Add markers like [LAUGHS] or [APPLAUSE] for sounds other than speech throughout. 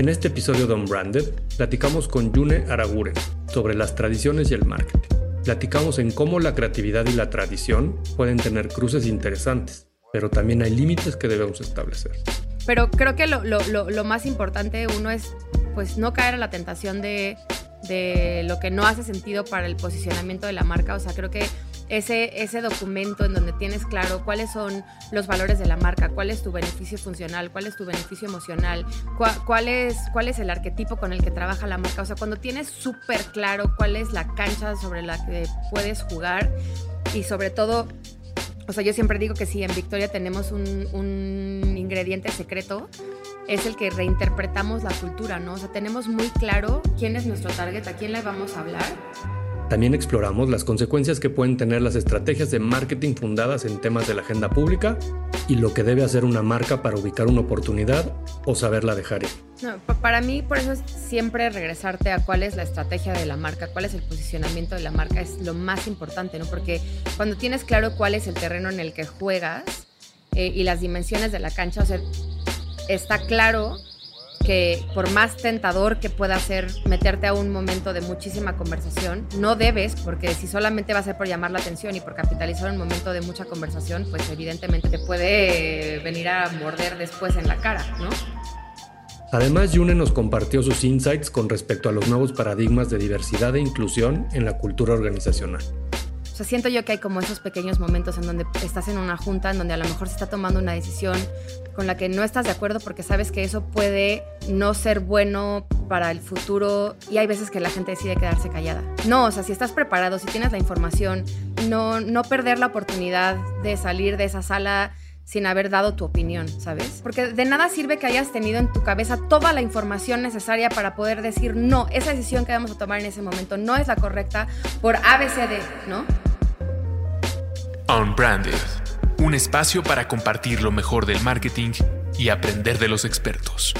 En este episodio de Unbranded, platicamos con Yune Araguren sobre las tradiciones y el marketing. Platicamos en cómo la creatividad y la tradición pueden tener cruces interesantes, pero también hay límites que debemos establecer. Pero creo que lo, más importante, uno es pues no caer a la tentación de, de lo que no hace sentido para el posicionamiento de la marca. O sea, creo que ese, ese documento en donde tienes claro cuáles son los valores de la marca, cuál es tu beneficio funcional, cuál es tu beneficio emocional, cuál, es, cuál es el arquetipo con el que trabaja la marca. O sea, cuando tienes súper claro cuál es la cancha sobre la que puedes jugar y sobre todo, o sea, yo siempre digo que si en Victoria tenemos un, un ingrediente secreto, es el que reinterpretamos la cultura, ¿no? O sea, tenemos muy claro quién es nuestro target, a quién le vamos a hablar también exploramos las consecuencias que pueden tener las estrategias de marketing fundadas en temas de la agenda pública y lo que debe hacer una marca para ubicar una oportunidad o saberla dejar ir. Para mí, por eso es siempre regresarte a cuál es la estrategia de la marca, cuál es el posicionamiento de la marca, es lo más importante, ¿no? Porque cuando tienes claro cuál es el terreno en el que juegas eh, y las dimensiones de la cancha, o sea, está claro por más tentador que pueda ser meterte a un momento de muchísima conversación, no debes, porque si solamente va a ser por llamar la atención y por capitalizar un momento de mucha conversación, pues evidentemente te puede venir a morder después en la cara, ¿no? Además, Yune nos compartió sus insights con respecto a los nuevos paradigmas de diversidad e inclusión en la cultura organizacional siento yo que hay como esos pequeños momentos en donde estás en una junta, en donde a lo mejor se está tomando una decisión con la que no estás de acuerdo porque sabes que eso puede no ser bueno para el futuro y hay veces que la gente decide quedarse callada. No, o sea, si estás preparado, si tienes la información, no, no perder la oportunidad de salir de esa sala sin haber dado tu opinión, ¿sabes? Porque de nada sirve que hayas tenido en tu cabeza toda la información necesaria para poder decir, no, esa decisión que vamos a tomar en ese momento no es la correcta por ABCD, ¿no? Unbranded, un espacio para compartir lo mejor del marketing y aprender de los expertos.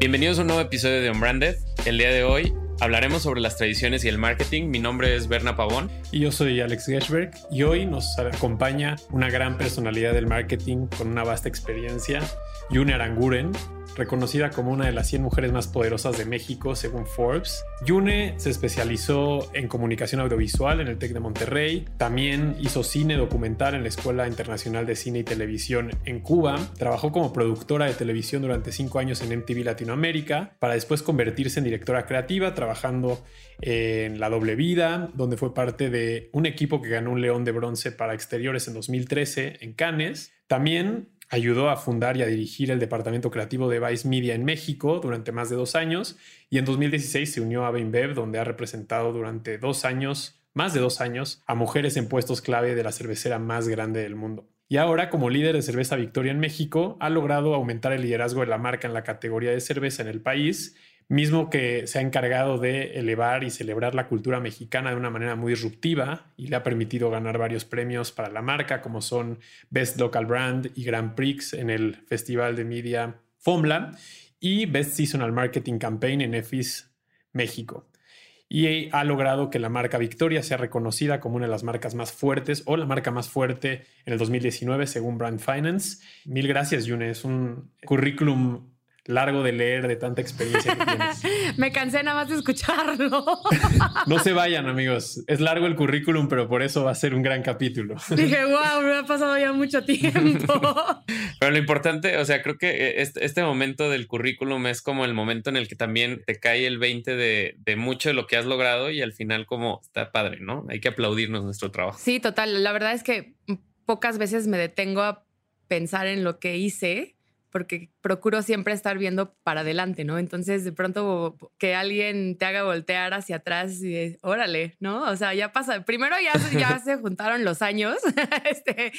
Bienvenidos a un nuevo episodio de Unbranded. El día de hoy hablaremos sobre las tradiciones y el marketing. Mi nombre es Berna Pavón. Y yo soy Alex Gershberg. Y hoy nos acompaña una gran personalidad del marketing con una vasta experiencia, Yune Aranguren, reconocida como una de las 100 mujeres más poderosas de México según Forbes. Yune se especializó en comunicación audiovisual en el TEC de Monterrey, también hizo cine documental en la Escuela Internacional de Cine y Televisión en Cuba, trabajó como productora de televisión durante 5 años en MTV Latinoamérica, para después convertirse en directora creativa, trabajando en La Doble Vida, donde fue parte de un equipo que ganó un León de Bronce para Exteriores en 2013 en Cannes. También Ayudó a fundar y a dirigir el departamento creativo de Vice Media en México durante más de dos años y en 2016 se unió a BainBev, donde ha representado durante dos años, más de dos años, a mujeres en puestos clave de la cervecera más grande del mundo. Y ahora, como líder de cerveza Victoria en México, ha logrado aumentar el liderazgo de la marca en la categoría de cerveza en el país mismo que se ha encargado de elevar y celebrar la cultura mexicana de una manera muy disruptiva y le ha permitido ganar varios premios para la marca, como son Best Local Brand y Grand Prix en el Festival de Media FOMLA y Best Seasonal Marketing Campaign en EFIS México. Y ha logrado que la marca Victoria sea reconocida como una de las marcas más fuertes o la marca más fuerte en el 2019 según Brand Finance. Mil gracias, Yune. Es un currículum largo de leer de tanta experiencia que tienes. [LAUGHS] Me cansé nada más de escucharlo. [LAUGHS] no se [LAUGHS] vayan, amigos. Es largo el currículum, pero por eso va a ser un gran capítulo. Dije, wow, me ha pasado ya mucho tiempo. pero lo importante, o sea, creo que este, este, momento del currículum es como el momento en el que también te cae el 20 de, de mucho de lo que has logrado y al final como está padre, ¿no? Hay que aplaudirnos nuestro trabajo. Sí, total. La verdad es que pocas veces me detengo a pensar en lo que hice porque procuro siempre estar viendo para adelante, ¿no? Entonces, de pronto que alguien te haga voltear hacia atrás y órale, ¿no? O sea, ya pasa. Primero ya, ya se juntaron los años, [LAUGHS] este,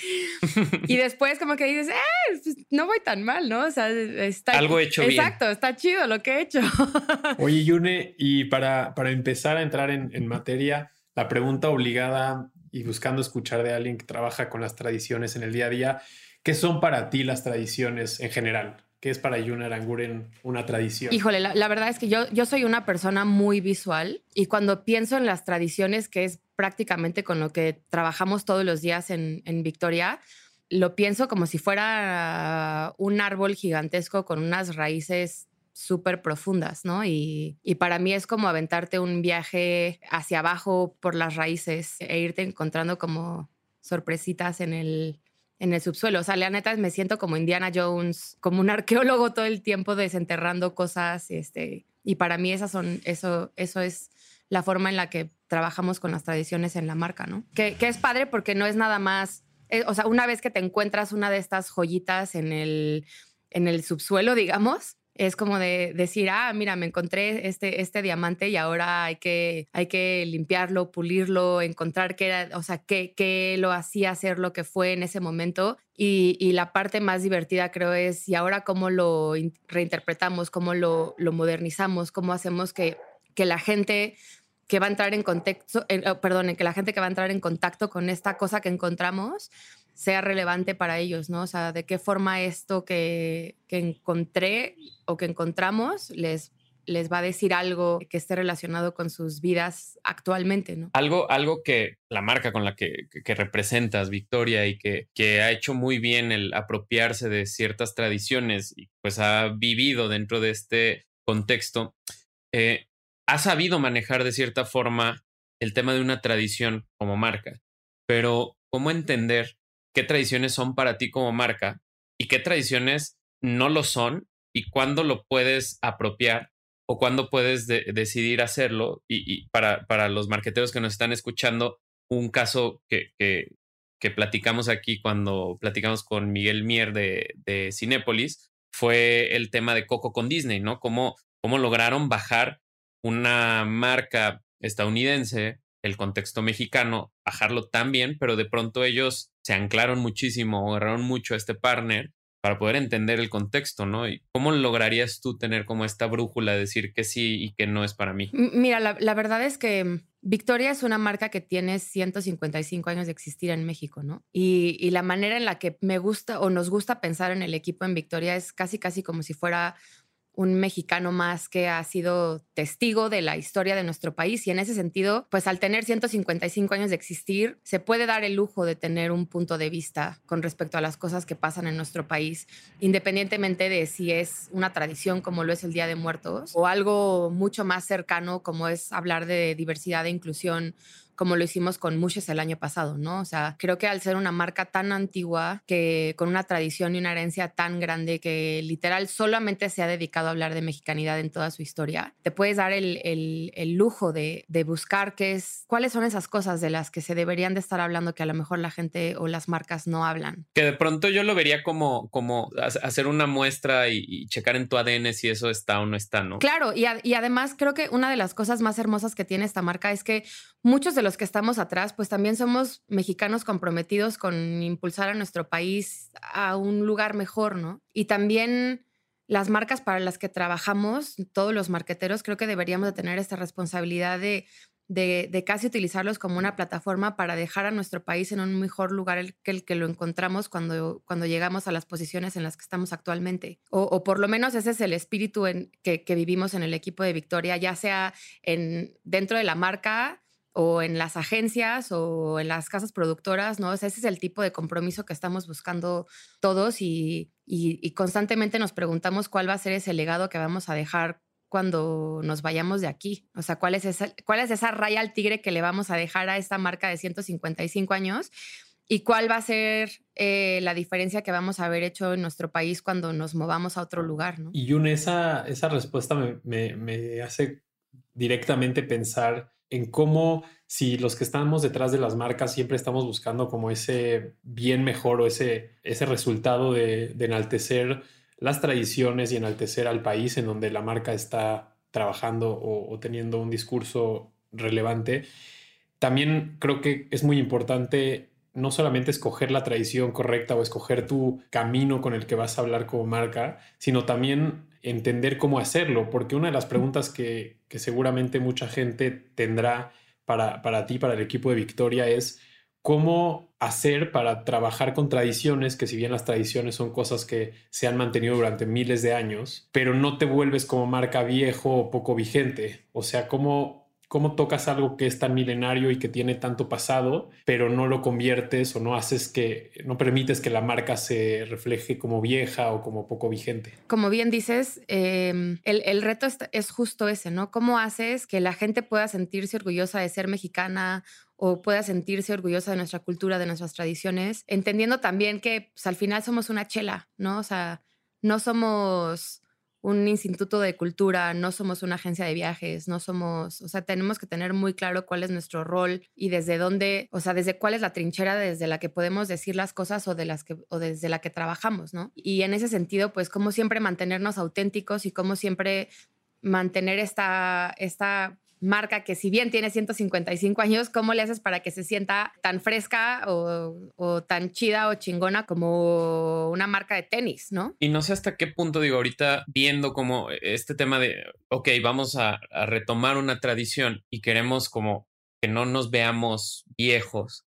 y después como que dices, eh, pues, no voy tan mal, ¿no? O sea, está... Algo hecho Exacto, está chido lo que he hecho. [LAUGHS] Oye, Yune, y para, para empezar a entrar en, en materia, la pregunta obligada y buscando escuchar de alguien que trabaja con las tradiciones en el día a día, ¿qué son para ti las tradiciones en general? ¿Qué es para Yuna Aranguren una tradición? Híjole, la, verdad es que yo, yo soy una persona muy visual y cuando pienso en las tradiciones, que es prácticamente con lo que trabajamos todos los días en, en Victoria, lo pienso como si fuera un árbol gigantesco con unas raíces súper profundas, ¿no? Y, para mí es como aventarte un viaje hacia abajo por las raíces e irte encontrando como sorpresitas en el, en el subsuelo. O sea, la neta me siento como Indiana Jones, como un [LAUGHS] arqueólogo todo el tiempo desenterrando cosas. Este, y para mí esas son, eso, eso es la forma en la que trabajamos con las tradiciones en la marca, ¿no? Que, es padre porque no es nada más, eh, o sea, una vez que te encuentras una de estas joyitas en el, en el subsuelo, digamos, es como de decir, ah, mira, me encontré este, este diamante y ahora hay que, hay que limpiarlo, pulirlo, encontrar qué era, o sea, qué, qué lo hacía ser lo que fue en ese momento. Y, y, la parte más divertida creo es, y ahora cómo lo reinterpretamos, cómo lo, modernizamos, cómo hacemos que, que la gente que va a entrar en contexto, oh, perdón, que la gente que va a entrar en contacto con esta cosa que encontramos, sea relevante para ellos, ¿no? O sea, de qué forma esto que, que encontré o que encontramos les, les va a decir algo que esté relacionado con sus vidas actualmente, ¿no? Algo, algo que la marca con la que, que, representas, Victoria, y que, que, ha hecho muy bien el apropiarse de ciertas tradiciones y pues ha vivido dentro de este contexto, eh, ha sabido manejar de cierta forma el tema de una tradición como marca, pero ¿cómo entender qué tradiciones son para ti como marca y qué tradiciones no lo son y cuándo lo puedes apropiar o cuándo puedes decidir hacerlo. Y, para, para, los marqueteros que nos están escuchando, un caso que, que, que, platicamos aquí cuando platicamos con Miguel Mier de, de fue el tema de Coco con Disney, ¿no? Cómo, cómo lograron bajar una marca estadounidense el contexto mexicano, bajarlo tan bien, pero de pronto ellos se anclaron muchísimo, agarraron mucho a este partner para poder entender el contexto, ¿no? ¿Y cómo lograrías tú tener como esta brújula, de decir que sí y que no es para mí? Mira, la, verdad es que Victoria es una marca que tiene 155 años de existir en México, ¿no? Y, y, la manera en la que me gusta o nos gusta pensar en el equipo en Victoria es casi, casi como si fuera un mexicano más que ha sido testigo de la historia de nuestro país. Y en ese sentido, pues al tener 155 años de existir, se puede dar el lujo de tener un punto de vista con respecto a las cosas que pasan en nuestro país, independientemente de si es una tradición como lo es el Día de Muertos o algo mucho más cercano como es hablar de diversidad e inclusión como lo hicimos con Mushes el año pasado, ¿no? O sea, creo que al ser una marca tan antigua, que con una tradición y una herencia tan grande que literal solamente se ha dedicado a hablar de mexicanidad en toda su historia, te puedes dar el, el, lujo de, de, buscar qué es, cuáles son esas cosas de las que se deberían de estar hablando que a lo mejor la gente o las marcas no hablan. Que de pronto yo lo vería como, como hacer una muestra y, checar en tu ADN si eso está o no está, ¿no? Claro, y, y además creo que una de las cosas más hermosas que tiene esta marca es que muchos de los que estamos atrás, pues también somos mexicanos comprometidos con impulsar a nuestro país a un lugar mejor, ¿no? Y también las marcas para las que trabajamos, todos los marqueteros, creo que deberíamos de tener esta responsabilidad de, de, casi utilizarlos como una plataforma para dejar a nuestro país en un mejor lugar que el que lo encontramos cuando, cuando llegamos a las posiciones en las que estamos actualmente. O, por lo menos ese es el espíritu en, que, que, vivimos en el equipo de Victoria, ya sea en, dentro de la marca o en las agencias o en las casas productoras, ¿no? ese es el tipo de compromiso que estamos buscando todos y, constantemente nos preguntamos cuál va a ser ese legado que vamos a dejar cuando nos vayamos de aquí. O sea, cuál es esa, cuál es esa raya al tigre que le vamos a dejar a esta marca de 155 años y cuál va a ser eh, la diferencia que vamos a haber hecho en nuestro país cuando nos movamos a otro lugar, ¿no? Y Jun, esa, esa respuesta me, me hace directamente pensar en cómo si los que estamos detrás de las marcas siempre estamos buscando como ese bien mejor o ese, ese resultado de, enaltecer las tradiciones y enaltecer al país en donde la marca está trabajando o, teniendo un discurso relevante. También creo que es muy importante no solamente escoger la tradición correcta o escoger tu camino con el que vas a hablar como marca, sino también entender cómo hacerlo, porque una de las preguntas que, que seguramente mucha gente tendrá para, para ti, para el equipo de Victoria, es cómo hacer para trabajar con tradiciones, que si bien las tradiciones son cosas que se han mantenido durante miles de años, pero no te vuelves como marca viejo o poco vigente. O sea, cómo cómo tocas algo que es tan milenario y que tiene tanto pasado, pero no lo conviertes o no haces que, no permites que la marca se refleje como vieja o como poco vigente. Como bien dices, em, el, reto es, justo ese, ¿no? ¿Cómo haces que la gente pueda sentirse orgullosa de ser mexicana o pueda sentirse orgullosa de nuestra cultura, de nuestras tradiciones, entendiendo también que pues, al final somos una chela, ¿no? O sea, no somos un instituto de cultura, no somos una agencia de viajes, no somos, o sea, tenemos que tener muy claro cuál es nuestro rol y desde dónde, o sea, desde cuál es la trinchera desde la que podemos decir las cosas o de las que o desde la que trabajamos, ¿no? Y en ese sentido, pues como siempre mantenernos auténticos y como siempre mantener esta esta marca que si bien tiene 155 años, ¿cómo le haces para que se sienta tan fresca o, tan chida o chingona como una marca de tenis, ¿no? Y no sé hasta qué punto digo ahorita viendo como este tema de, ok, vamos a, a retomar una tradición y queremos como que no nos veamos viejos,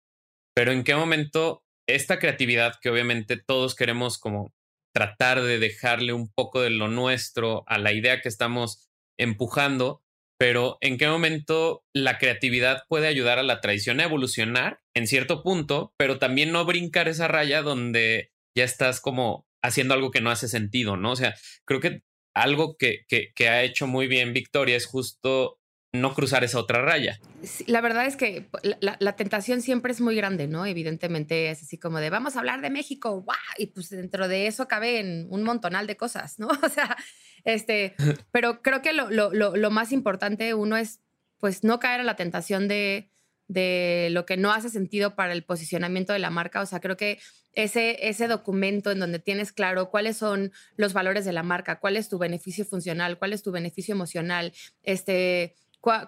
pero en qué momento esta creatividad que obviamente todos queremos como tratar de dejarle un poco de lo nuestro a la idea que estamos empujando, pero ¿en qué momento la creatividad puede ayudar a la tradición a evolucionar en cierto punto, pero también no brincar esa raya donde ya estás como haciendo algo que no hace sentido, ¿no? O sea, creo que algo que, que, ha hecho muy bien Victoria es justo no cruzar esa otra raya. la verdad es que la, tentación siempre es muy grande, ¿no? Evidentemente es así como de vamos a hablar de México, ¡guau! Y pues dentro de eso caben un montonal de cosas, ¿no? [LAUGHS] O sea, este, [LAUGHS] pero creo que lo, lo, lo, más importante uno es pues no caer en la tentación de, de lo que no hace sentido para el posicionamiento de la marca. O sea, creo que ese, ese documento en donde tienes claro cuáles son los valores de la marca, cuál es tu beneficio funcional, cuál es tu beneficio emocional, este,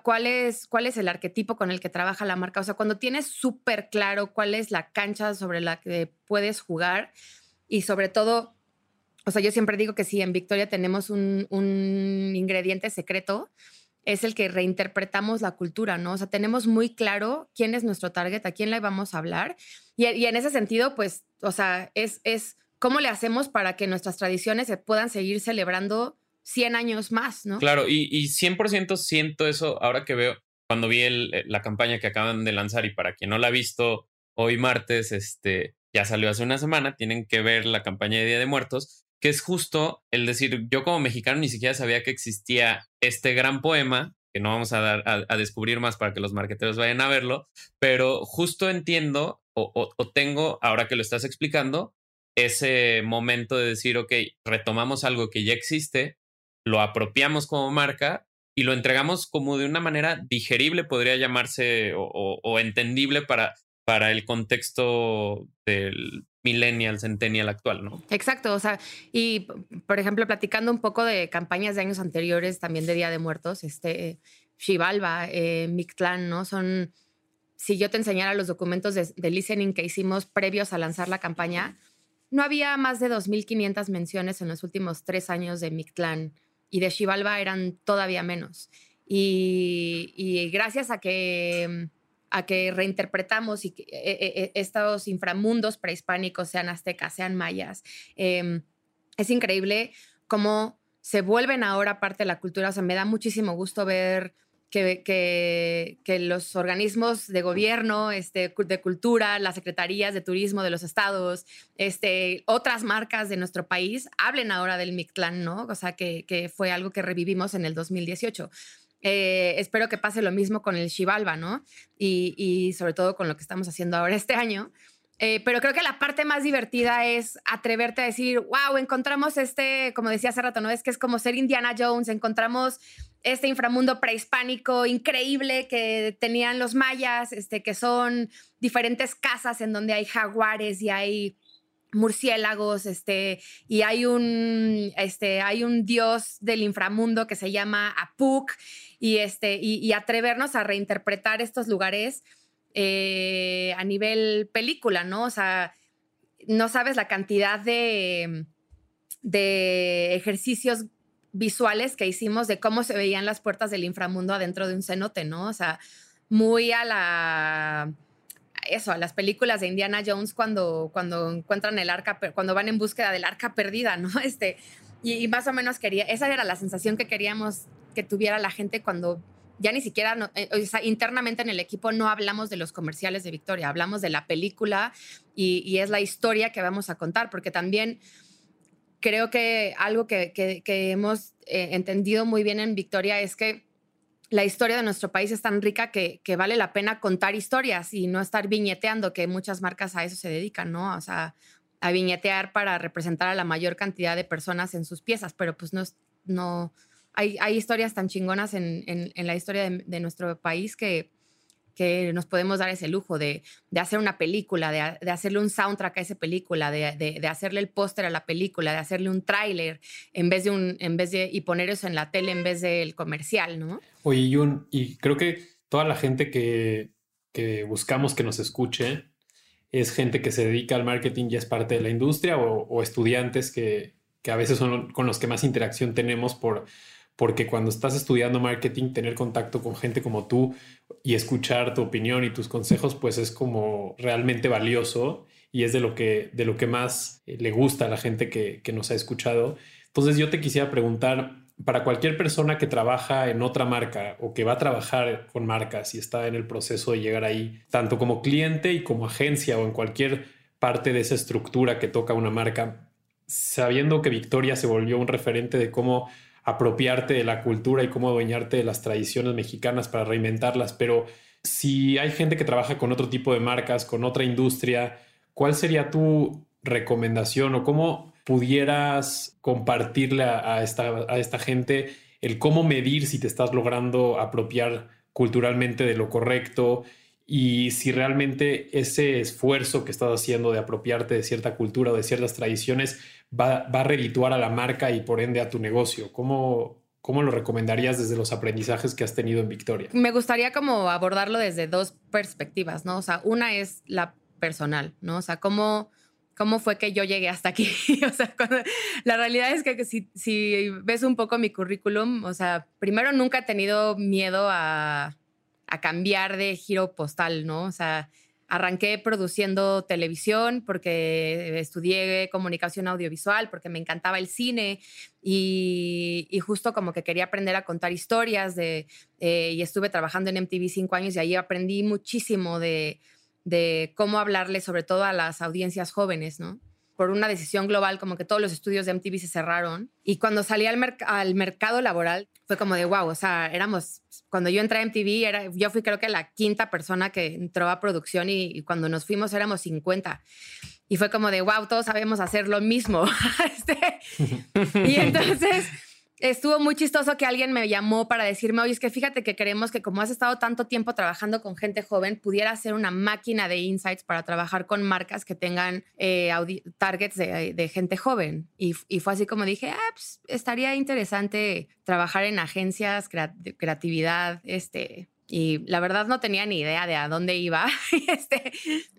cuál, es, cuál es el arquetipo con el que trabaja la marca. O sea, cuando tienes súper claro cuál es la cancha sobre la que puedes jugar y sobre todo o sea, yo siempre digo que sí, en Victoria tenemos un, ingrediente secreto, es el que reinterpretamos la cultura, ¿no? O sea, tenemos muy claro quién es nuestro target, a quién le vamos a hablar. Y, en ese sentido, pues, o sea, es, es cómo le hacemos para que nuestras tradiciones se puedan seguir celebrando 100 años más, ¿no? Claro, y, y 100% siento eso ahora que veo, cuando vi eh, la campaña que acaban de lanzar y para quien no la ha visto, hoy martes, este, ya salió hace una semana, tienen que ver la campaña de Día de Muertos que es justo el decir, yo como mexicano ni siquiera sabía que existía este gran poema, que no vamos a dar a, descubrir más para que los marqueteros vayan a verlo, pero justo entiendo o, tengo, ahora que lo estás explicando, ese momento de decir, ok, retomamos algo que ya existe, lo apropiamos como marca y lo entregamos como de una manera digerible, podría llamarse, o, entendible para, para el contexto del millennial, centennial actual, ¿no? Exacto, o sea, y por ejemplo, platicando un poco de campañas de años anteriores, también de Día de Muertos, este, Xibalba, eh, Mictlán, ¿no? Son, si yo te enseñara los documentos de, listening que hicimos previos a lanzar la campaña, no había más de 2.500 menciones en los últimos tres años de Mictlán y de Xibalba eran todavía menos. y gracias a que a que reinterpretamos y que, e, e, e, estos inframundos prehispánicos, sean aztecas, sean mayas. Em, es increíble cómo se vuelven ahora parte de la cultura. O sea, me da muchísimo gusto ver que, que, los organismos de gobierno, este, de cultura, las secretarías de turismo de los estados, este, otras marcas de nuestro país hablen ahora del Mictlán, ¿no? O sea, que, que fue algo que revivimos en el 2018. Eh, espero que pase lo mismo con el Xibalba, ¿no? Y, sobre todo con lo que estamos haciendo ahora este año. Eh, pero creo que la parte más divertida es atreverte a decir, wow, encontramos este, como decía hace rato, ¿no? Es que es como ser Indiana Jones, encontramos este inframundo prehispánico increíble que tenían los mayas, este, que son diferentes casas en donde hay jaguares y hay murciélagos, este, y hay un, este, hay un dios del inframundo que se llama Apuk, y, este, y, atrevernos a reinterpretar estos lugares eh, a nivel película, ¿no? O sea, no sabes la cantidad de, de ejercicios visuales que hicimos de cómo se veían las puertas del inframundo adentro de un cenote, ¿no? O sea, muy a la eso, a las películas de Indiana Jones cuando, cuando encuentran el arca, cuando van en búsqueda del arca perdida, ¿no? [LAUGHS] Este, y, más o menos quería, esa era la sensación que queríamos que tuviera la gente cuando ya ni siquiera, eh, internamente en el equipo no hablamos de los comerciales de Victoria, hablamos de la película y, es la historia que vamos a contar, porque también creo que algo que, hemos eh, entendido muy bien en Victoria es que la historia de nuestro país es tan rica que, vale la pena contar historias y no estar viñeteando, que muchas marcas a eso se dedican, ¿no? O sea, a viñetear para representar a la mayor cantidad de personas en sus piezas, pero pues no, no hay, hay historias tan chingonas en, la historia de nuestro país que, nos podemos dar ese lujo de, hacer una película, de, hacerle un soundtrack a esa película, de, hacerle el póster a la película, de hacerle un tráiler en vez de en vez de, y poner eso en la tele en vez del comercial, ¿no? Oye, Yun, y creo que toda la gente que, buscamos que nos escuche es gente que se dedica al marketing y es parte de la industria o, estudiantes que a veces son con los que más interacción tenemos por porque cuando estás estudiando marketing, tener contacto con gente como tú y escuchar tu opinión y tus consejos, pues es como realmente valioso y es de lo que, de lo que más eh, le gusta a la gente que, que nos ha escuchado. Entonces yo te quisiera preguntar, para cualquier persona que trabaja en otra marca o que va a trabajar con marcas y está en el proceso de llegar ahí, tanto como cliente y como agencia o en cualquier parte de esa estructura que toca una marca, sabiendo que Victoria se volvió un referente de cómo apropiarte de la cultura y cómo adueñarte de las tradiciones mexicanas para reinventarlas, pero si hay gente que trabaja con otro tipo de marcas, con otra industria, ¿cuál sería tu recomendación o cómo pudieras compartirle a, esta, a esta gente el cómo medir si te estás logrando apropiar culturalmente de lo correcto y si realmente ese esfuerzo que estás haciendo de apropiarte de cierta cultura o de ciertas tradiciones va, a redituar a la marca y por ende a tu negocio. ¿Cómo, ¿Cómo lo recomendarías desde los aprendizajes que has tenido en Victoria? Me gustaría como abordarlo desde dos perspectivas, ¿no? O sea, una es la personal, ¿no? O sea, cómo, cómo fue que yo llegué hasta aquí. [LAUGHS] o sea, la realidad es que si, si, ves un poco mi currículum, o sea, primero nunca he tenido miedo a, a cambiar de giro postal, ¿no? O sea, arranqué produciendo televisión porque estudié comunicación audiovisual, porque me encantaba el cine y, justo como que quería aprender a contar historias eh, y estuve trabajando en MTV cinco años y ahí aprendí muchísimo de cómo hablarle sobre todo a las audiencias jóvenes, ¿no? Por una decisión global, como que todos los estudios de MTV se cerraron. Y cuando salí al, al mercado laboral, fue como de wow, o sea, éramos, cuando yo entré a MTV, era, yo fui creo que la quinta persona que entró a producción y, cuando nos fuimos éramos 50. Y fue como de wow, todos sabemos hacer lo mismo. [LAUGHS] Este, y entonces estuvo muy chistoso que alguien me llamó para decirme, oye, es que fíjate que queremos que como has estado tanto tiempo trabajando con gente joven, pudiera ser una máquina de insights para trabajar con marcas que tengan eh, targets de, gente joven. Y, fue así como dije, ah, pues, estaría interesante trabajar en agencias de creatividad, este, y la verdad no tenía ni idea de a dónde iba, [LAUGHS] este,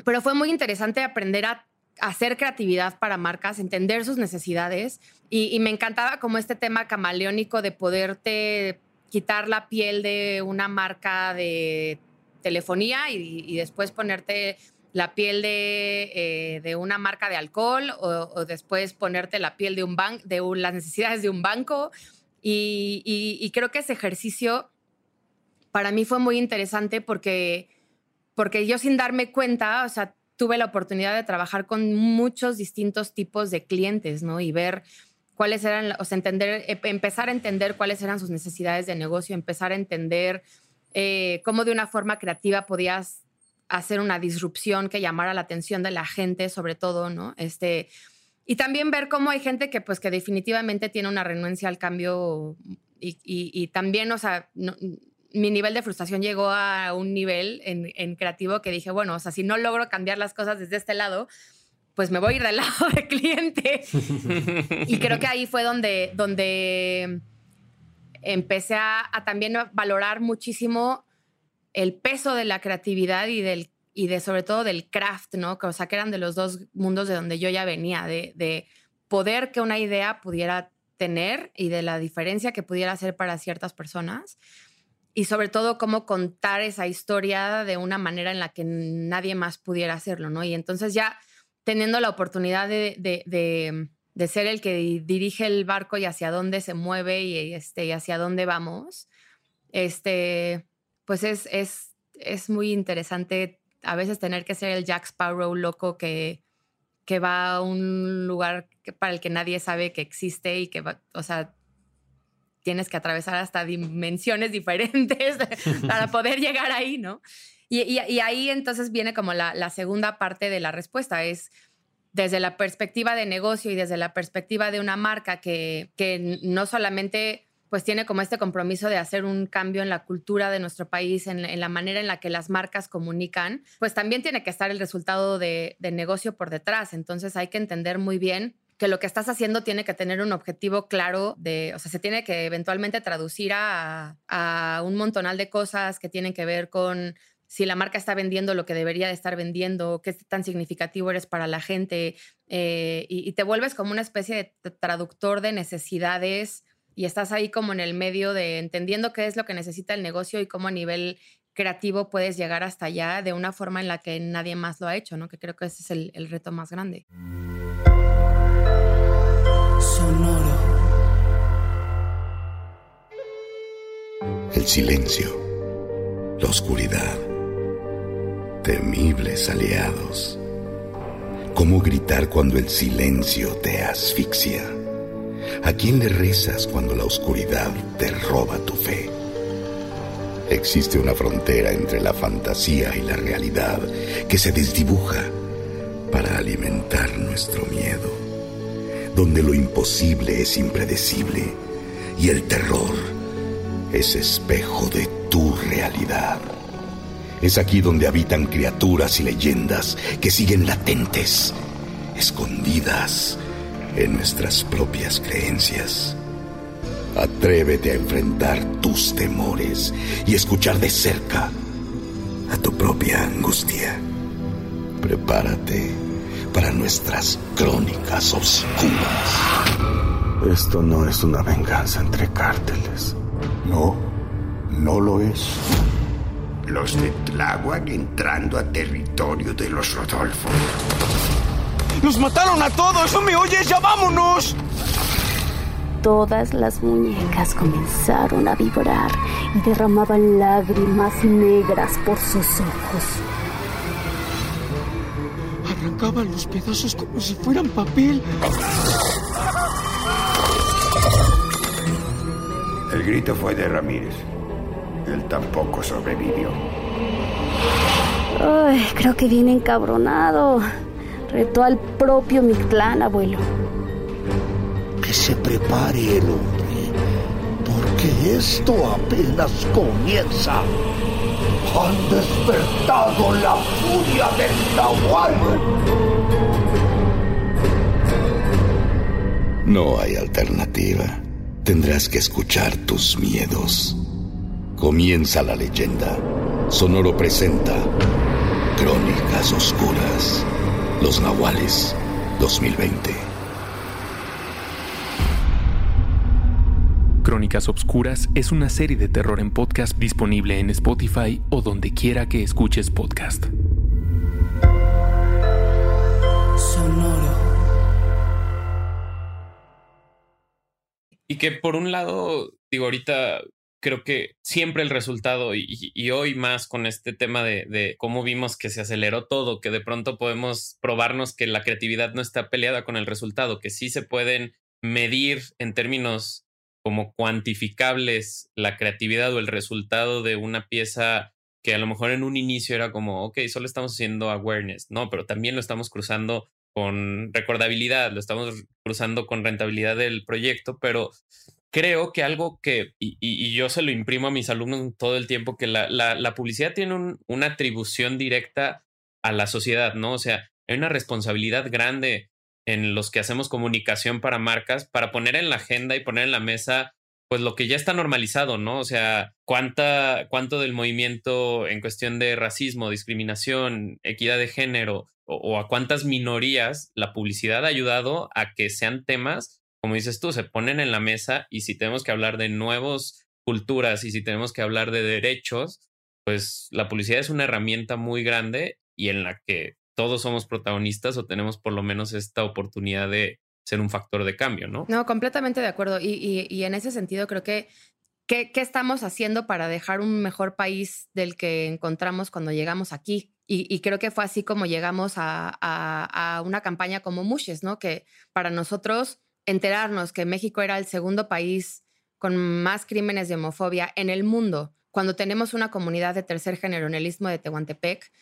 pero fue muy interesante aprender a hacer creatividad para marcas, entender sus necesidades y, me encantaba como este tema camaleónico de poderte quitar la piel de una marca de telefonía y, después ponerte la piel de, eh, una marca de alcohol o, después ponerte la piel de un banco, de las necesidades de un banco. Y, y, creo que ese ejercicio para mí fue muy interesante porque, porque yo sin darme cuenta, o sea, tuve la oportunidad de trabajar con muchos distintos tipos de clientes, ¿no? Y ver cuáles eran, o sea, entender, e, empezar a entender cuáles eran sus necesidades de negocio, empezar a entender eh, cómo de una forma creativa podías hacer una disrupción que llamara la atención de la gente, sobre todo, ¿no? Este, y también ver cómo hay gente que, pues, que definitivamente tiene una renuencia al cambio y, y también, o sea, no, mi nivel de frustración llegó a un nivel en, creativo que dije, bueno, o sea, si no logro cambiar las cosas desde este lado, pues me voy a ir del [LAUGHS] lado del cliente. y creo que ahí fue donde, donde empecé a, también valorar muchísimo el peso de la creatividad y del y de sobre todo del craft, ¿no? O sea, que eran de los dos mundos de donde yo ya venía, de, de poder que una idea pudiera tener y de la diferencia que pudiera hacer para ciertas personas y sobre todo cómo contar esa historia de una manera en la que nadie más pudiera hacerlo, ¿no? Y entonces ya teniendo la oportunidad de, de, ser el que dirige el barco y hacia dónde se mueve y, este, y hacia dónde vamos, este, pues es, es, es muy interesante a veces tener que ser el Jack Sparrow loco que, que va a un lugar para el que nadie sabe que existe y que va, o sea, tienes que atravesar hasta dimensiones diferentes [LAUGHS] para poder llegar ahí, ¿no? Y, ahí entonces viene como la, segunda parte de la respuesta, es desde la perspectiva de negocio y desde la perspectiva de una marca que, que no solamente pues tiene como este compromiso de hacer un cambio en la cultura de nuestro país, en, la manera en la que las marcas comunican, pues también tiene que estar el resultado de, negocio por detrás. Entonces hay que entender muy bien que lo que estás haciendo tiene que tener un objetivo claro de, o sea, se tiene que eventualmente traducir a, un montonal de cosas que tienen que ver con si la marca está vendiendo lo que debería de estar vendiendo, qué tan significativo eres para la gente, eh, y, te vuelves como una especie de traductor de necesidades y estás ahí como en el medio de entendiendo qué es lo que necesita el negocio y cómo a nivel creativo puedes llegar hasta allá de una forma en la que nadie más lo ha hecho, ¿no? Que creo que ese es el reto más grande. El silencio, la oscuridad, temibles aliados. ¿Cómo gritar cuando el silencio te asfixia? ¿A quién le rezas cuando la oscuridad te roba tu fe? Existe una frontera entre la fantasía y la realidad que se desdibuja para alimentar nuestro miedo, donde lo imposible es impredecible y el terror es espejo de tu realidad. Es aquí donde habitan criaturas y leyendas que siguen latentes, escondidas en nuestras propias creencias. Atrévete a enfrentar tus temores y escuchar de cerca a tu propia angustia. Prepárate para nuestras crónicas oscuras. Esto no es una venganza entre cárteles. No, no lo es. Los de Tláhuac entrando a territorio de los Rodolfo. ¡Nos mataron a todos! ¿No me oyes? ¡Ya vámonos! Todas las muñecas comenzaron a vibrar y derramaban lágrimas negras por sus ojos. Arrancaban los pedazos como si fueran papel. El grito fue de Ramírez. Él tampoco sobrevivió. Ay, creo que viene encabronado. Retó al propio Mictlán, abuelo. Que se prepare el hombre, porque esto apenas comienza. Han despertado la furia del Nahual. No hay alternativa. Tendrás que escuchar tus miedos. Comienza la leyenda. Sonoro presenta Crónicas Oscuras. Los Nahuales 2020. Crónicas Obscuras es una serie de terror en podcast disponible en Spotify o donde quiera que escuches podcast. Sonoro. Y que por un lado, digo, ahorita creo que siempre el resultado y, hoy más con este tema de, cómo vimos que se aceleró todo, que de pronto podemos probarnos que la creatividad no está peleada con el resultado, que sí se pueden medir en términos como cuantificables la creatividad o el resultado de una pieza que a lo mejor en un inicio era como, ok, solo estamos haciendo awareness, no, pero también lo estamos cruzando con recordabilidad, lo estamos cruzando con rentabilidad del proyecto, pero creo que algo que, y, yo se lo imprimo a mis alumnos todo el tiempo, que la, la, publicidad tiene una atribución directa a la sociedad, ¿no? O sea, hay una responsabilidad grande en los que hacemos comunicación para marcas, para poner en la agenda y poner en la mesa pues lo que ya está normalizado, ¿no? O sea, cuánta, cuánto del movimiento en cuestión de racismo, discriminación, equidad de género o, o, a cuántas minorías la publicidad ha ayudado a que sean temas, como dices tú, se ponen en la mesa y si tenemos que hablar de nuevas culturas y si tenemos que hablar de derechos, pues la publicidad es una herramienta muy grande y en la que todos somos protagonistas o tenemos por lo menos esta oportunidad de ser un factor de cambio, ¿no? No, completamente de acuerdo. Y, y, en ese sentido creo que, ¿qué, estamos haciendo para dejar un mejor país del que encontramos cuando llegamos aquí? Y, creo que fue así como llegamos a, a, una campaña como Mushes, ¿no? Que para nosotros enterarnos que México era el segundo país con más crímenes de homofobia en el mundo, cuando tenemos una comunidad de tercer género en el de Tehuantepec,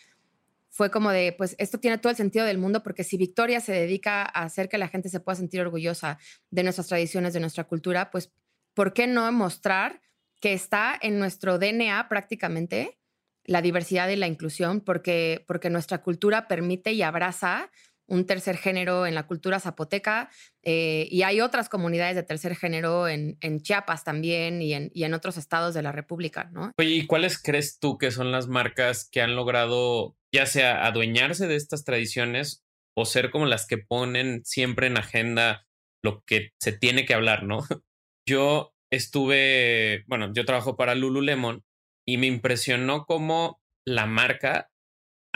fue como de, pues esto tiene todo el sentido del mundo porque si Victoria se dedica a hacer que la gente se pueda sentir orgullosa de nuestras tradiciones, de nuestra cultura, pues ¿por qué no mostrar que está en nuestro DNA prácticamente la diversidad y la inclusión? Porque, porque nuestra cultura permite y abraza un tercer género en la cultura zapoteca eh, y hay otras comunidades de tercer género en, Chiapas también y en, otros estados de la República, ¿no? ¿y cuáles crees tú que son las marcas que han logrado ya sea adueñarse de estas tradiciones o ser como las que ponen siempre en agenda lo que se tiene que hablar, ¿no? [LAUGHS] Yo estuve, bueno, yo trabajo para Lululemon y me impresionó cómo la marca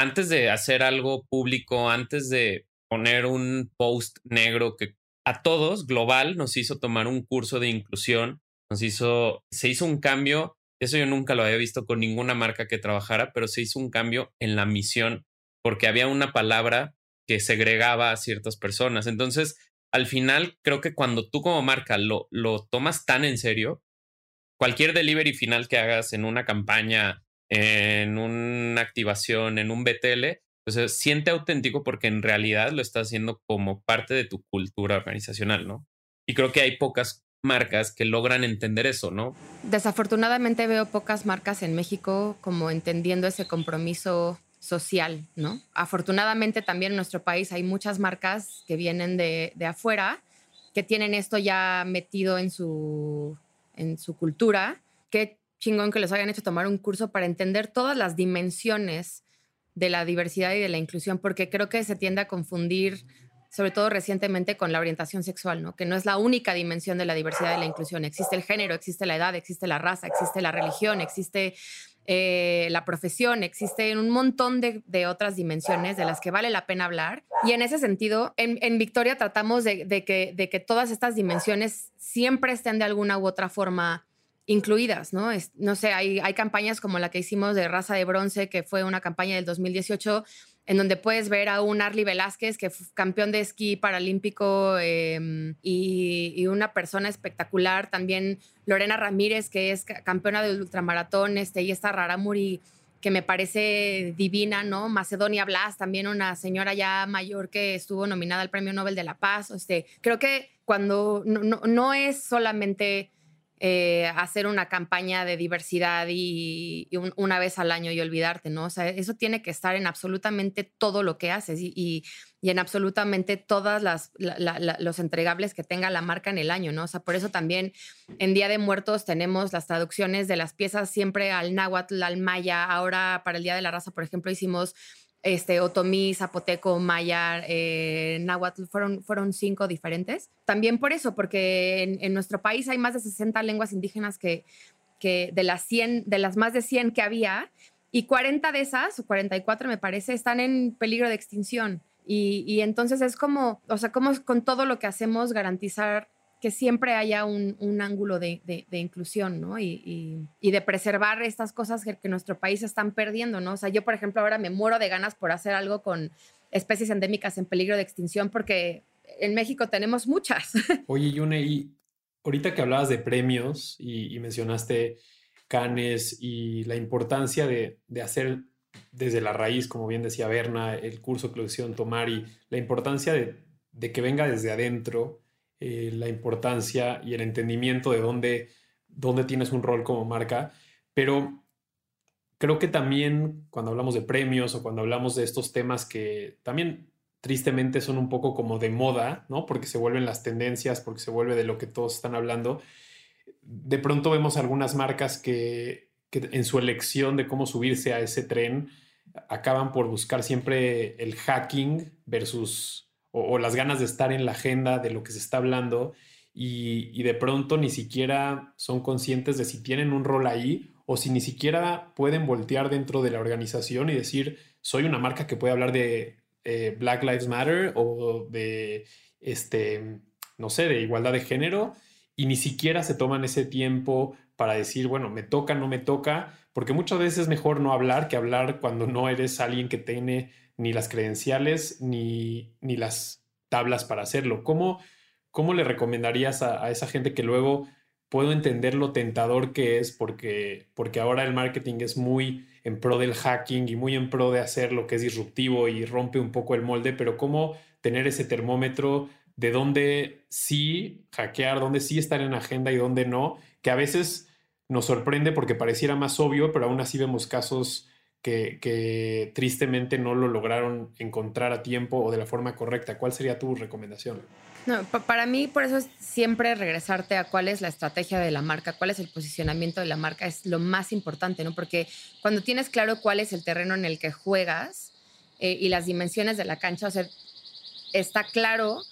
antes de hacer algo público, antes de poner un post negro que a todos, global, nos hizo tomar un curso de inclusión, nos hizo, se hizo un cambio, eso yo nunca lo había visto con ninguna marca que trabajara, pero se hizo un cambio en la misión, porque había una palabra que segregaba a ciertas personas. Entonces, al final, creo que cuando tú como marca lo, lo tomas tan en serio, cualquier delivery final que hagas en una campaña en una activación, en un BTL, pues se siente auténtico porque en realidad lo está haciendo como parte de tu cultura organizacional, ¿no? Y creo que hay pocas marcas que logran entender eso, ¿no? Desafortunadamente veo pocas marcas en México como entendiendo ese compromiso social, ¿no? Afortunadamente también en nuestro país hay muchas marcas que vienen de, de afuera que tienen esto ya metido en su, en su cultura, que chingón que les hayan hecho tomar un curso para entender todas las dimensiones de la diversidad y de la inclusión, porque creo que se tiende a confundir, sobre todo recientemente, con la orientación sexual, ¿no? Que no es la única dimensión de la diversidad y la inclusión. Existe el género, existe la edad, existe la raza, existe la religión, existe eh, la profesión, existen un montón de, otras dimensiones de las que vale la pena hablar. Y en ese sentido, en, Victoria tratamos de, que, de que todas estas dimensiones siempre estén de alguna u otra forma incluidas, ¿no? no sé, hay, hay campañas como la que hicimos de Raza de Bronce, que fue una campaña del 2018, en donde puedes ver a un Arlie Velázquez, que fue campeón de esquí paralímpico em, y, una persona espectacular. También Lorena Ramírez, que es campeona del ultramaratón, este, y esta Raramuri, que me parece divina, ¿no? Macedonia Blas, también una señora ya mayor que estuvo nominada al Premio Nobel de la Paz. Este, creo que cuando no, no es solamente eh, hacer una campaña de diversidad y, una vez al año y olvidarte, ¿no? O sea, eso tiene que estar en absolutamente todo lo que haces y, en absolutamente todas las los entregables que tenga la marca en el año, ¿no? O sea, por eso también en Día de Muertos tenemos las traducciones de las piezas siempre al náhuatl, al maya. Ahora para el Día de la Raza, por ejemplo, hicimos este, otomí, zapoteco, maya, eh, fueron, fueron cinco diferentes. También por eso, porque en, nuestro país hay más de 60 lenguas indígenas que, que de, las 100, de las más de 100 que había, y 40 de esas, o 44 me parece, están en peligro de extinción. Y, y entonces es como, o sea, como con todo lo que hacemos garantizar que siempre haya un, un ángulo de, de, inclusión, ¿no? Y, y, de preservar estas cosas que, nuestro país están perdiendo, ¿no? O sea, yo, por ejemplo, ahora me muero de ganas por hacer algo con especies endémicas en peligro de extinción porque en México tenemos muchas. [LAUGHS] Oye, Yune, y ahorita que hablabas de premios y, mencionaste Canes y la importancia de, de, hacer desde la raíz, como bien decía Berna, el curso que lo tomar y la importancia de, de que venga desde adentro eh, la importancia y el entendimiento de dónde, dónde tienes un rol como marca, pero creo que también cuando hablamos de premios o cuando hablamos de estos temas que también tristemente son un poco como de moda, ¿no? Porque se vuelven las tendencias, porque se vuelve de lo que todos están hablando. De pronto vemos algunas marcas que, en su elección de cómo subirse a ese tren acaban por buscar siempre el hacking versus o, las ganas de estar en la agenda de lo que se está hablando y, de pronto ni siquiera son conscientes de si tienen un rol ahí o si ni siquiera pueden voltear dentro de la organización y decir, soy una marca que puede hablar de eh, Black Lives Matter o de, este, no sé, de igualdad de género y ni siquiera se toman ese tiempo para decir, bueno, me toca, no me toca, porque muchas veces es mejor no hablar que hablar cuando no eres alguien que tiene ni las credenciales ni, ni las tablas para hacerlo. ¿Cómo, cómo le recomendarías a, esa gente que luego puedo entender lo tentador que es porque, porque ahora el marketing es muy en pro del hacking y muy en pro de hacer lo que es disruptivo y rompe un poco el molde, pero cómo tener ese termómetro de dónde sí hackear, dónde sí estar en agenda y dónde no, que a veces nos sorprende porque pareciera más obvio, pero aún así vemos casos que, que tristemente no lo lograron encontrar a tiempo o de la forma correcta. ¿Cuál sería tu recomendación? No, para mí, por eso es siempre regresarte a cuál es la estrategia de la marca, cuál es el posicionamiento de la marca, es lo más importante, ¿no? Porque cuando tienes claro cuál es el terreno en el que juegas eh, y las dimensiones de la cancha, o sea, está claro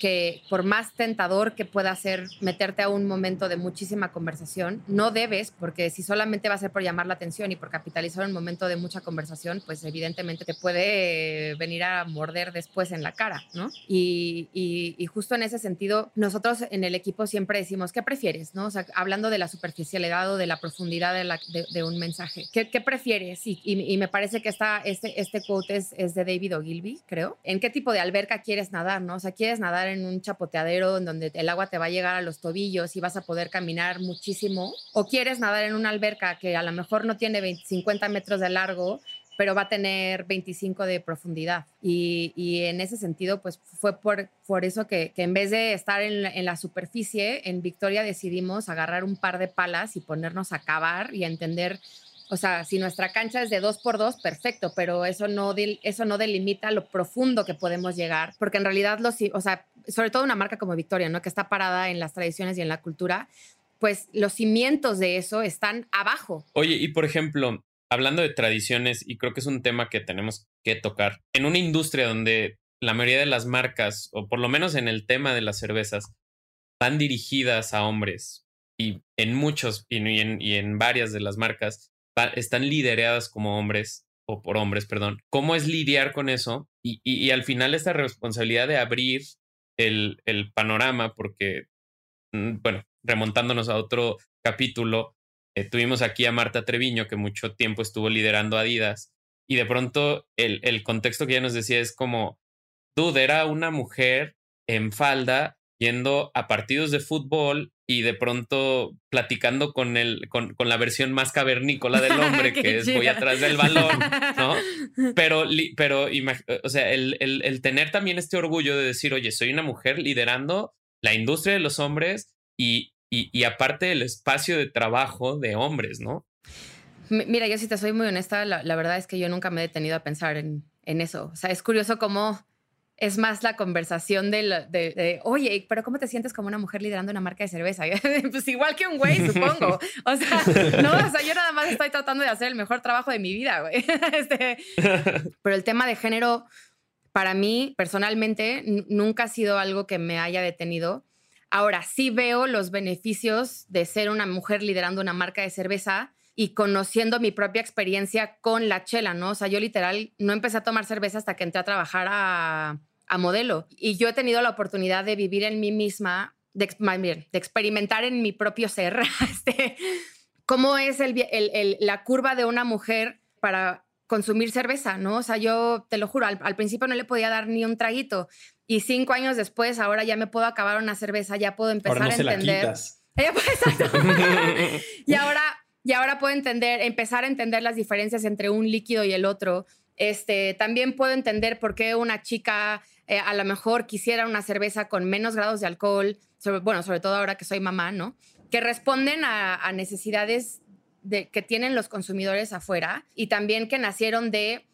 que por más tentador que pueda ser meterte a un momento de muchísima conversación, no debes, porque si solamente va a ser por llamar la atención y por capitalizar un momento de mucha conversación, pues evidentemente te puede venir a morder después en la cara, ¿no? Y, y, justo en ese sentido, nosotros en el equipo siempre decimos, ¿qué prefieres? ¿no? O hablando de la superficialidad o de la profundidad de, un mensaje, ¿qué, prefieres? Y, y, me parece que esta, este, este quote es, es de David Ogilvy, creo. ¿En qué tipo de alberca quieres nadar? ¿no? O sea, ¿quieres nadar en un chapoteadero en donde el agua te va a llegar a los tobillos y vas a poder caminar muchísimo, o quieres nadar en una alberca que a lo mejor no tiene 50 metros de largo, pero va a tener 25 de profundidad. Y, en ese sentido, pues fue por, por eso que, en vez de estar en en la, superficie, en Victoria decidimos agarrar un par de palas y ponernos a cavar y a entender o sea, si nuestra cancha es de dos por dos, perfecto, pero eso no, eso no delimita lo profundo que podemos llegar, porque en realidad, los, o sea, sobre todo una marca como Victoria, ¿no? Que está parada en las tradiciones y en la cultura, pues los cimientos de eso están abajo. Oye, y por ejemplo, hablando de tradiciones, y creo que es un tema que tenemos que tocar, en una industria donde la mayoría de las marcas, o por lo menos en el tema de las cervezas, van dirigidas a hombres, y en muchos, y en, y en varias de las marcas, están lideradas como hombres o por hombres, perdón. ¿Cómo es lidiar con eso? Y, y, al final esta responsabilidad de abrir el, el panorama, porque, mm, bueno, remontándonos a otro capítulo, eh, tuvimos aquí a Marta Treviño, que mucho tiempo estuvo liderando Adidas, y de pronto el, el contexto que ella nos decía es como, dude, era una mujer en falda yendo a partidos de fútbol y de pronto platicando con, el, con, con la versión más cavernícola del [LAUGHS] hombre, que es voy atrás del balón, ¿no? [LAUGHS] Pero, pero o sea, el, el, el, tener también este orgullo de decir, oye, soy una mujer liderando la industria de los hombres y, y, y aparte el espacio de trabajo de hombres, ¿no? Mira, yo si te soy muy honesta, la, la, verdad es que yo nunca me he detenido a pensar en, en eso. O sea, es curioso cómo es más la conversación de, de, oye, pero ¿cómo te sientes como una mujer liderando una marca de cerveza? [LAUGHS] pues igual que un güey, supongo. [LAUGHS] O sea, no, o sea, yo nada más estoy tratando de hacer el mejor trabajo de mi vida, güey. [LAUGHS] Este, pero el tema de género, para mí, personalmente, nunca ha sido algo que me haya detenido. Ahora, sí veo los beneficios de ser una mujer liderando una marca de cerveza y conociendo mi propia experiencia con la chela, ¿no? O sea, yo literal no empecé a tomar cerveza hasta que entré a trabajar a, a modelo. Y yo he tenido la oportunidad de vivir en mí misma, de, de experimentar en mi propio ser, [LAUGHS] este, cómo es el, el, la curva de una mujer para consumir cerveza, ¿no? O sea, yo te lo juro, al, principio no le podía dar ni un traguito y cinco años después, ahora ya me puedo acabar una cerveza, ya puedo empezar a entender. [LAUGHS] [LAUGHS] y ahora, y ahora puedo entender, empezar a entender las diferencias entre un líquido y el otro. Este, también puedo entender por qué una chica eh, a lo mejor quisiera una cerveza con menos grados de alcohol, sobre, bueno, sobre todo ahora que soy mamá, ¿no? Que responden a, necesidades de, que tienen los consumidores afuera y también que nacieron de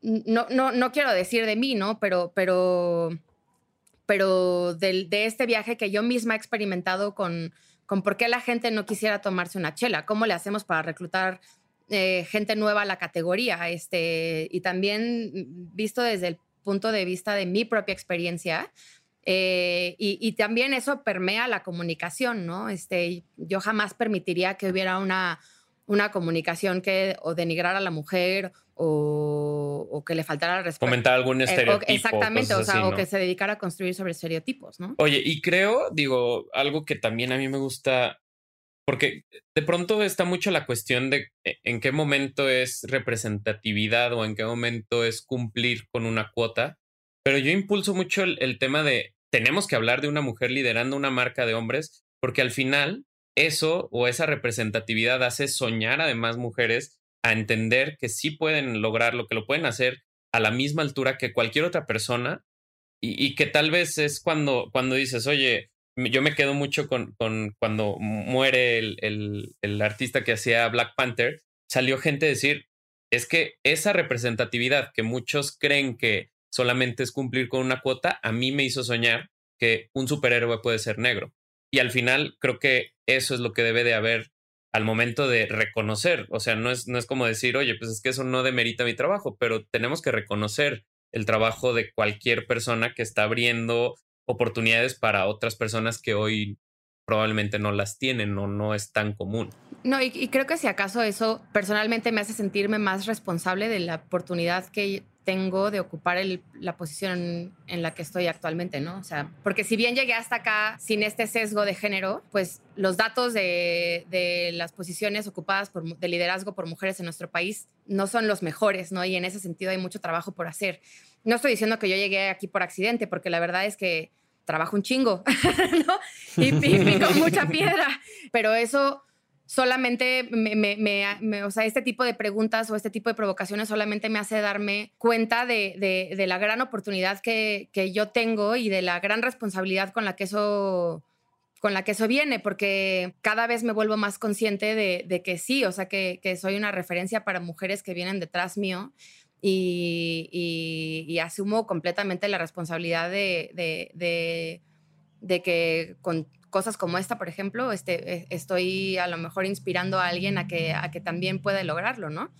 no, no, no quiero decir de mí, ¿no? Pero, pero, pero de, de este viaje que yo misma he experimentado con, con por qué la gente no quisiera tomarse una chela, cómo le hacemos para reclutar eh, gente nueva a la categoría, este, y también visto desde el punto de vista de mi propia experiencia, eh, y, también eso permea la comunicación, ¿no? Este, yo jamás permitiría que hubiera una, una comunicación que o denigrara a la mujer o, que le faltara respeto. Comentar algún eh, estereotipo. exactamente, o sea, o que se dedicara a construir sobre estereotipos, ¿no? Oye, y creo, digo, algo que también a mí me gusta, porque de pronto está mucho la cuestión de eh, en qué momento es representatividad o en qué momento es cumplir con una cuota, pero yo impulso mucho el tema de tenemos que hablar de una mujer liderando una marca de hombres, porque al final eso o esa representatividad hace soñar a demás mujeres a entender que sí pueden lograr lo que lo pueden hacer a la misma altura que cualquier otra persona y, que tal vez es cuando, cuando dices, oye, yo me quedo mucho con, con cuando muere el, el, el, artista que hacía Black Panther, salió gente a decir, es que esa representatividad que muchos creen que solamente es cumplir con una cuota, a mí me hizo soñar que un superhéroe puede ser negro. Y al final creo que eso es lo que debe de haber al momento de reconocer. O sea, no es, no es como decir, oye, pues es que eso no demerita mi trabajo, pero tenemos que reconocer el trabajo de cualquier persona que está abriendo oportunidades para otras personas que hoy probablemente no las tienen o no es tan común. No, y, y, creo que si acaso eso personalmente me hace sentirme más responsable de la oportunidad que tengo de ocupar la posición en la que estoy actualmente, ¿no? O sea, porque si bien llegué hasta acá sin este sesgo de género, pues los datos de, de las posiciones ocupadas por, de liderazgo por mujeres en nuestro país no son los mejores, ¿no? Y en ese sentido hay mucho trabajo por hacer. No estoy diciendo que yo llegué aquí por accidente, porque la verdad es que trabajo un chingo, [LAUGHS] ¿no? Y, pico mucha [LAUGHS] piedra, pero eso solamente me, o sea, este tipo de preguntas o este tipo de provocaciones solamente me hace darme cuenta de, la gran oportunidad que, yo tengo y de la gran responsabilidad con la que eso con la que eso viene, porque cada vez me vuelvo más consciente de, que sí, o sea, que, soy una referencia para mujeres que vienen detrás mío y, asumo completamente la responsabilidad de, de que con cosas como esta, por ejemplo, este, e, estoy a lo mejor inspirando a alguien a que, a que también puede lograrlo, ¿no?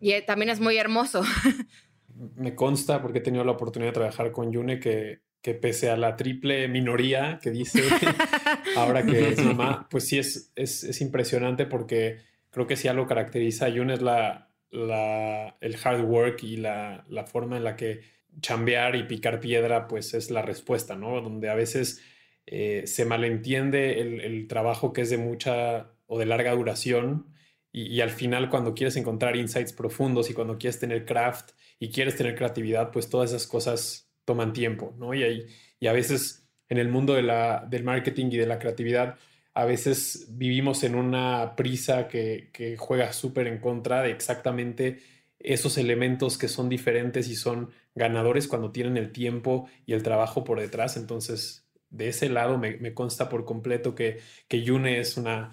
Y eh, también es muy hermoso. [LAUGHS] Me consta, porque he tenido la oportunidad de trabajar con Yune, que, que pese a la triple minoría que dice [LAUGHS] ahora que es [LAUGHS] mamá, pues sí es, es, es, impresionante porque creo que si algo caracteriza a Yune es la, la, el hard work y la, la forma en la que chambear y picar piedra, pues es la respuesta, ¿no? Donde a veces eh, se malentiende el, trabajo que es de mucha o de larga duración y, al final cuando quieres encontrar insights profundos y cuando quieres tener craft y quieres tener creatividad, pues todas esas cosas toman tiempo, ¿no? Y, y a veces en el mundo de la, del marketing y de la creatividad, a veces vivimos en una prisa que, juega súper en contra de exactamente esos elementos que son diferentes y son ganadores cuando tienen el tiempo y el trabajo por detrás. Entonces, de ese lado me, consta por completo que, que Yune es una,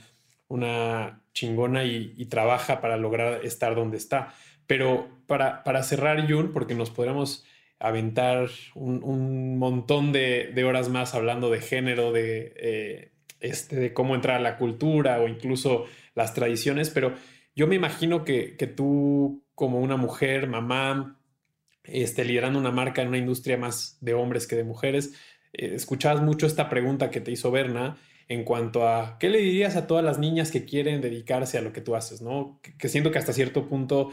una chingona y, trabaja para lograr estar donde está. Pero para, para cerrar, Yun, porque nos podremos aventar un, montón de, horas más hablando de género, de, eh, este, de cómo entrar a la cultura o incluso las tradiciones, pero yo me imagino que, que tú como una mujer, mamá, este, liderando una marca en una industria más de hombres que de mujeres, eh, escuchabas mucho esta pregunta que te hizo Berna en cuanto a qué le dirías a todas las niñas que quieren dedicarse a lo que tú haces, ¿no? Que, siento que hasta cierto punto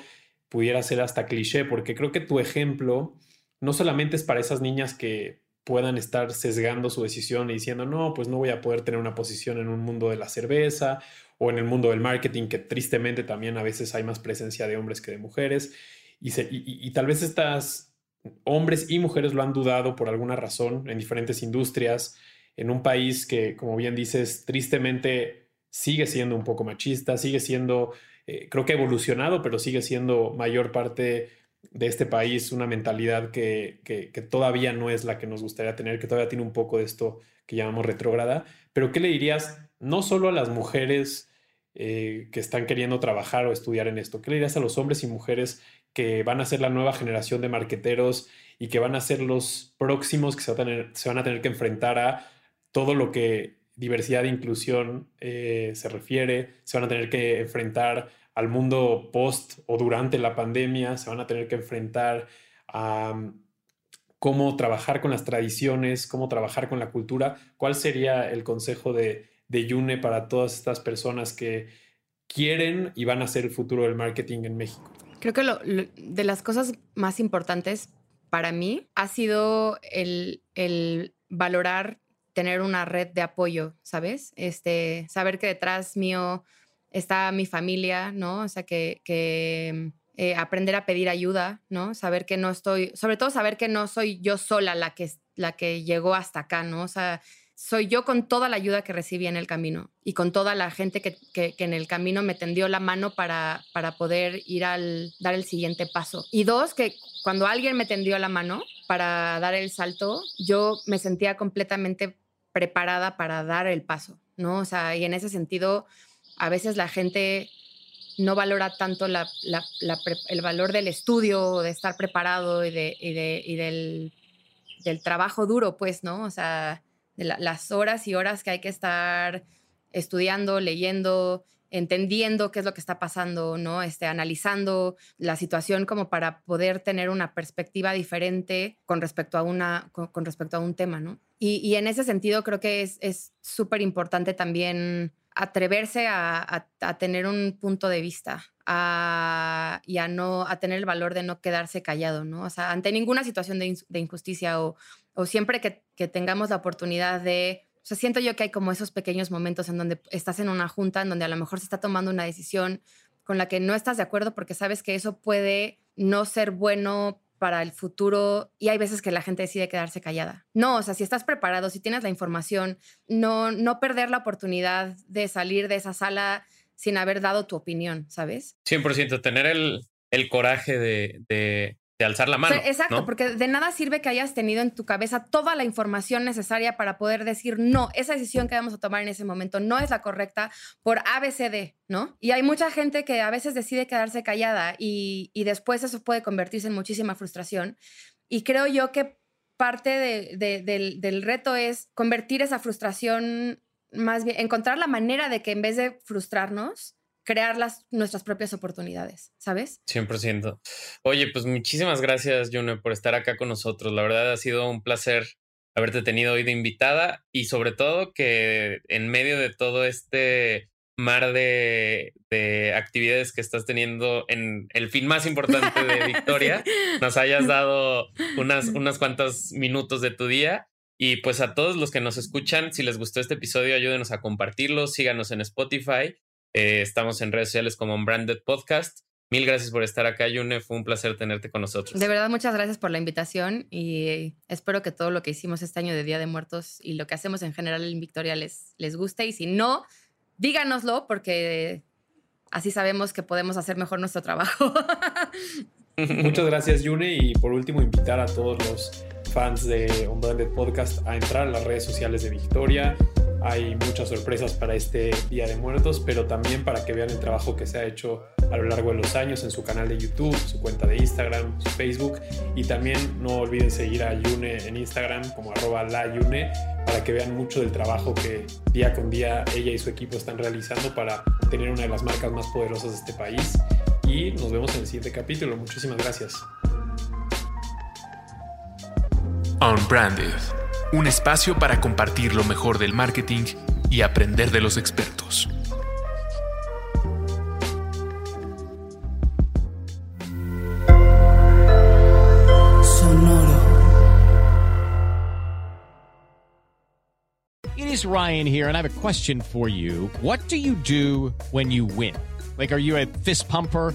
pudiera ser hasta cliché, porque creo que tu ejemplo no solamente es para esas niñas que puedan estar sesgando su decisión y diciendo, no, pues no voy a poder tener una posición en un mundo de la cerveza o en el mundo del marketing, que tristemente también a veces hay más presencia de hombres que de mujeres. Y, tal vez estas hombres y mujeres lo han dudado por alguna razón en diferentes industrias, en un país que, como bien dices, tristemente sigue siendo un poco machista, sigue siendo, eh, creo que evolucionado, pero sigue siendo mayor parte de este país una mentalidad que, todavía no es la que nos gustaría tener, que todavía tiene un poco de esto que llamamos retrógrada. Pero ¿qué le dirías no solo a las mujeres eh, que están queriendo trabajar o estudiar en esto? ¿Qué le dirías a los hombres y mujeres que van a ser la nueva generación de marqueteros y que van a ser los próximos que se, van a tener que enfrentar a todo lo que diversidad e inclusión eh, se refiere, se van a tener que enfrentar al mundo post o durante la pandemia, se van a tener que enfrentar a mm, cómo trabajar con las tradiciones, cómo trabajar con la cultura. ¿Cuál sería el consejo de, de Yune para todas estas personas que quieren y van a ser el futuro del marketing en México? Creo que de las cosas más importantes para mí ha sido el, el valorar tener una red de apoyo, ¿sabes? Este, saber que detrás mío está mi familia, ¿no? O sea, que, que eh, aprender a pedir ayuda, ¿no? Saber que no estoy, sobre todo saber que no soy yo sola la que, la que llegó hasta acá, ¿no? O sea, soy yo con toda la ayuda que recibí en el camino y con toda la gente que, que, en el camino me tendió la mano para, para poder ir al dar el siguiente paso. Y dos, que cuando alguien me tendió la mano para dar el salto, yo me sentía completamente preparada para dar el paso, ¿no? O sea, y en ese sentido, a veces la gente no valora tanto el valor del estudio, de estar preparado y, de, y, de, y del, trabajo duro, pues, ¿no? O sea, las horas y horas que hay que estar estudiando, leyendo, entendiendo qué es lo que está pasando, ¿no? Este, analizando la situación como para poder tener una perspectiva diferente con respecto a, una, con, respecto a un tema, ¿no? Y, en ese sentido creo que es súper importante también atreverse a, tener un punto de vista y a, no, a tener el valor de no quedarse callado, ¿no? O sea, ante ninguna situación de, injusticia o, o siempre que, que, tengamos la oportunidad de o sea, siento yo que hay como esos pequeños momentos en donde estás en una junta, en donde a lo mejor se está tomando una decisión con la que no estás de acuerdo porque sabes que eso puede no ser bueno para el futuro y hay veces que la gente decide quedarse callada. No, o sea, si estás preparado, si tienes la información, no, no perder la oportunidad de salir de esa sala sin haber dado tu opinión, ¿sabes? 100%, tener el, el coraje de, de alzar la mano. exacto, porque de nada sirve que hayas tenido en tu cabeza toda la información necesaria para poder decir, no, esa decisión que vamos a tomar en ese momento no es la correcta por ABCD, ¿no? Y hay mucha gente que a veces decide quedarse callada y, después eso puede convertirse en muchísima frustración. Y creo yo que parte del, del reto es convertir esa frustración más bien, encontrar la manera de que en vez de frustrarnos, crear las, nuestras propias oportunidades, ¿sabes? 100%. Oye, pues muchísimas gracias, Juno, por estar acá con nosotros. La verdad ha sido un placer haberte tenido hoy de invitada y sobre todo que en medio de todo este mar de, actividades que estás teniendo en el fin más importante de [LAUGHS] Victoria, nos hayas dado unas, unas cuantas minutos de tu día. Y pues a todos los que nos escuchan, si les gustó este episodio, ayúdenos a compartirlo, síganos en Spotify eh, estamos en redes sociales como Branded Podcast. Mil gracias por estar acá, Yune. Fue un placer tenerte con nosotros. De verdad, muchas gracias por la invitación y espero que todo lo que hicimos este año de Día de Muertos y lo que hacemos en general en Victoria les, les guste. Y si no, díganoslo porque así sabemos que podemos hacer mejor nuestro trabajo. [LAUGHS] Muchas gracias, Yune. Y por último, invitar a todos los fans de Unbranded Podcast a entrar a las redes sociales de Victoria hay muchas sorpresas para este Día de Muertos, pero también para que vean el trabajo que se ha hecho a lo largo de los años en su canal de YouTube, su cuenta de Instagram, su Facebook. Y también no olviden seguir a Yune en Instagram como arroba la Yune para que vean mucho del trabajo que día con día ella y su equipo están realizando para tener una de las marcas más poderosas de este país. Y nos vemos en el siguiente capítulo. Muchísimas gracias. Unbranded un espacio para compartir lo mejor del marketing y aprender de los expertos. Sonoro. It is Ryan here and I have a question for you. What do you do when you win? Like are you a fist pumper?